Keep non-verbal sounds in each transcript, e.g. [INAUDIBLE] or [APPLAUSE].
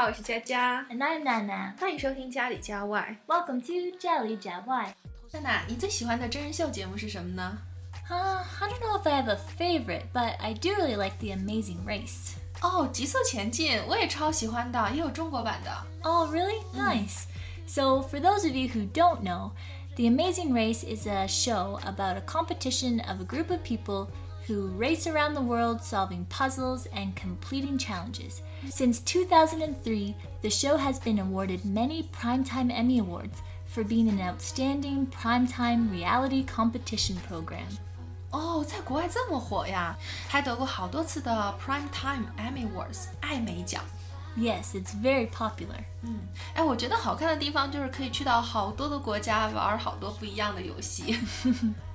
大家好，我是佳佳，And I'm Nana，欢迎收听家里家外。 Welcome to 家里家外。娜娜，你最喜欢的真人秀节目是什么呢？ Uh, I don't know if I have a favorite, but I do really like The Amazing Race. 哦，极速前进，我也超喜欢的，也有中国版的。 Oh, really? Nice. So, for those of you who don't know, The Amazing Race is a show about a competition of a group of people who race around the world solving puzzles and completing challenges. Since 2003, the show has been awarded many Primetime Emmy Awards for being an outstanding primetime reality competition program. 哦，在国外这么火呀，还得过好多次的 Prime Time Emmy Awards 艾美奖。 Yes, it's very popular. 哎，我觉得好看的地方就是可以去到好多的国家玩好多不一样的游戏。 [LAUGHS]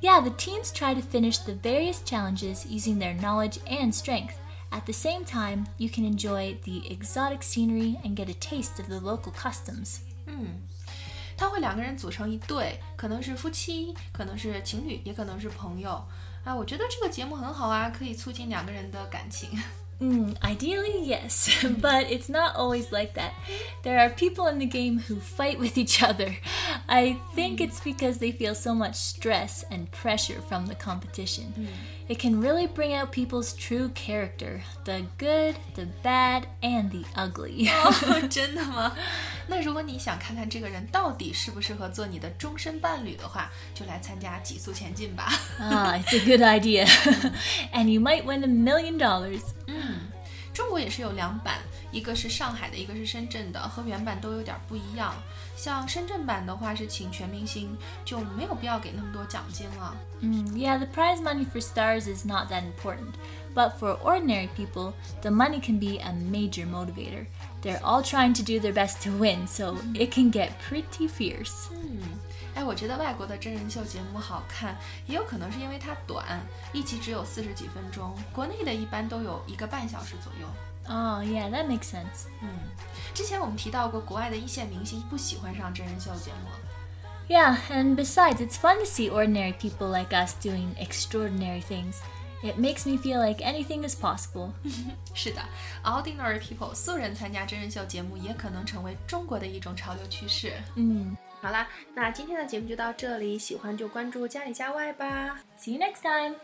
Yeah, the teams try to finish the various challenges using their knowledge and strength. At the same time, you can enjoy the exotic scenery and get a taste of the local customs. 他会两个人组成一对，可能是夫妻，可能是情侣，也可能是朋友。啊，我觉得这个节目很好啊，可以促进两个人的感情。 Mm, ideally, yes, [LAUGHS] but it's not always like that. There are people in the game who fight with each other. I think it's because they feel so much stress and pressure from the competition. It can really bring out people's true character the good, the bad, and the ugly. 哦，[LAUGHS] 真的吗？那如果你想看看这个人到底适不适合做你的终身伴侣的话，就来参加《极速前进》吧。 ah, it's a good idea. [LAUGHS] and you might win a million dollars. [LAUGHS] 中国也是有两版， 一个是上海的，一个是深圳的，和原版都有点不一样。像深圳版的话是请全明星，就没有必要给那么多奖金了。 Mm, yeah, the prize money for stars is not that important. But for ordinary people, the money can be a major motivator. They're all trying to do their best to win, so it can get pretty fierce. 哎，我觉得外国的真人秀节目好看，也有可能是因为它短，一集只有四十几分钟，国内的一般都有一个半小时左右。 Oh, yeah, that makes sense. 之前我们提到过，国外的一线明星不喜欢上真人秀节目。 Yeah, and besides, it's fun to see ordinary people like us doing extraordinary things. It makes me feel like anything is possible. 是的，ordinary [LAUGHS] people 素人参加真人秀节目，也可能成为中国的一种潮流趋势。 Mm. 好啦，那今天的节目就到这里，喜欢就关注家里家外吧。 See you next time.